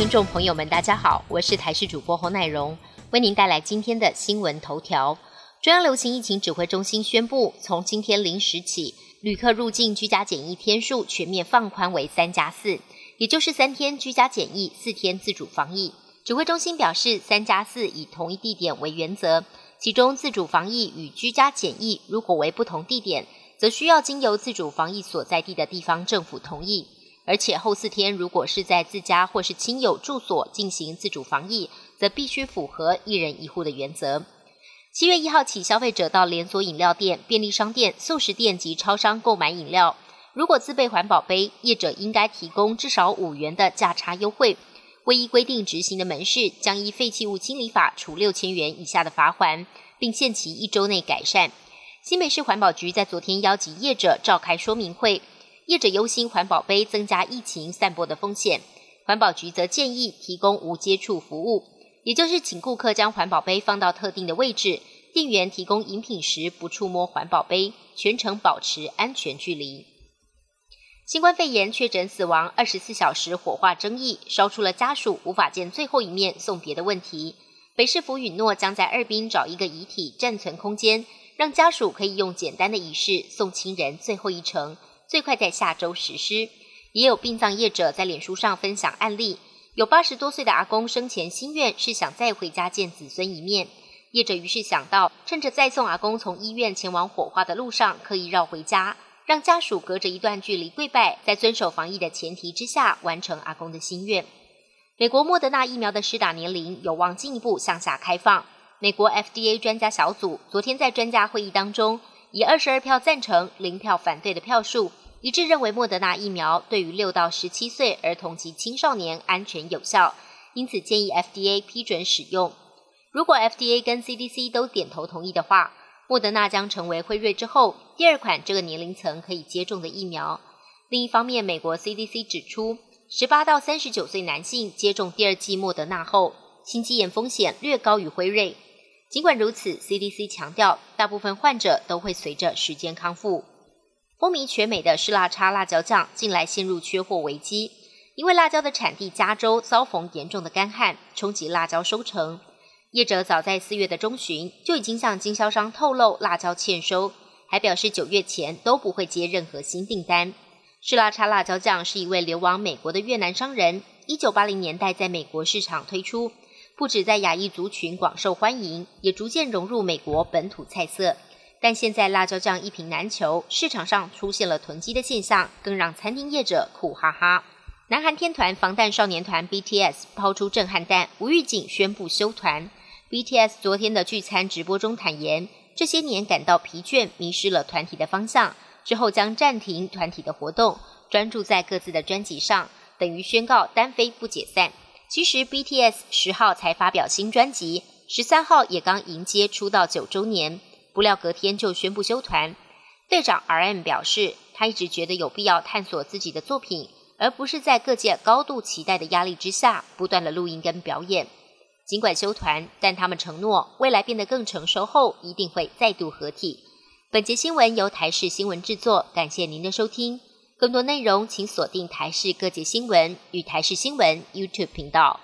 听众朋友们，大家好，我是台视主播侯乃荣，为您带来今天的新闻头条。中央流行疫情指挥中心宣布，从今天零时起，旅客入境居家检疫天数全面放宽为三加四，也就是三天居家检疫，四天自主防疫。指挥中心表示，三加四以同一地点为原则，其中自主防疫与居家检疫如果为不同地点，则需要经由自主防疫所在地的地方政府同意。而且后四天如果是在自家或是亲友住所进行自主防疫，则必须符合一人一户的原则。七月一号起，消费者到连锁饮料店、便利商店、素食店及超商购买饮料，如果自备环保杯，业者应该提供至少五元的价差优惠。未依规定执行的门市，将依废弃物清理法处六千元以下的罚款，并限期一周内改善。新北市环保局在昨天邀集业者召开说明会，业者忧心环保杯增加疫情散播的风险，环保局则建议提供无接触服务。也就是请顾客将环保杯放到特定的位置，店员提供饮品时不触摸环保杯，全程保持安全距离。新冠肺炎确诊死亡二十四小时火化争议，烧出了家属无法见最后一面送别的问题。北市府允诺将在二滨找一个遗体暂存空间，让家属可以用简单的仪式送亲人最后一程，最快在下周实施。也有殡葬业者在脸书上分享案例。有八十多岁的阿公生前心愿是想再回家见子孙一面，业者于是想到，趁着再送阿公从医院前往火化的路上，可以绕回家，让家属隔着一段距离跪拜，在遵守防疫的前提之下，完成阿公的心愿。美国莫德纳疫苗的施打年龄有望进一步向下开放。美国 FDA 专家小组昨天在专家会议当中，以二十二票赞成、零票反对的票数。一致认为莫德纳疫苗对于六到十七岁儿童及青少年安全有效，因此建议 FDA 批准使用。如果 FDA 跟 CDC 都点头同意的话，莫德纳将成为辉瑞之后第二款这个年龄层可以接种的疫苗。另一方面，美国 CDC 指出，十八到三十九岁男性接种第二剂莫德纳后，心肌炎风险略高于辉瑞。尽管如此，CDC 强调，大部分患者都会随着时间康复。风靡全美的湿辣叉辣椒酱近来陷入缺货危机，因为辣椒的产地加州遭逢严重的干旱，冲击辣椒收成。业者早在四月的中旬就已经向经销商透露辣椒欠收，还表示九月前都不会接任何新订单。湿辣叉辣椒酱是一位流亡美国的越南商人，一九八零年代在美国市场推出，不止在亚裔族群广受欢迎，也逐渐融入美国本土菜色。但现在辣椒酱一瓶难求，市场上出现了囤积的现象，更让餐厅业者苦哈哈。南韩天团防弹少年团 BTS 抛出震撼弹，无预警宣布休团。BTS 昨天的聚餐直播中坦言，这些年感到疲倦，迷失了团体的方向，之后将暂停团体的活动，专注在各自的专辑上，等于宣告单飞不解散。其实 BTS 十号才发表新专辑，十三号也刚迎接出道九周年。不料隔天就宣布休团。队长 R.M 表示，他一直觉得有必要探索自己的作品，而不是在各界高度期待的压力之下不断的录音跟表演。尽管休团，但他们承诺未来变得更成熟后，一定会再度合体。本节新闻由台视新闻制作，感谢您的收听。更多内容请锁定台视各界新闻与台视新闻 YouTube 频道。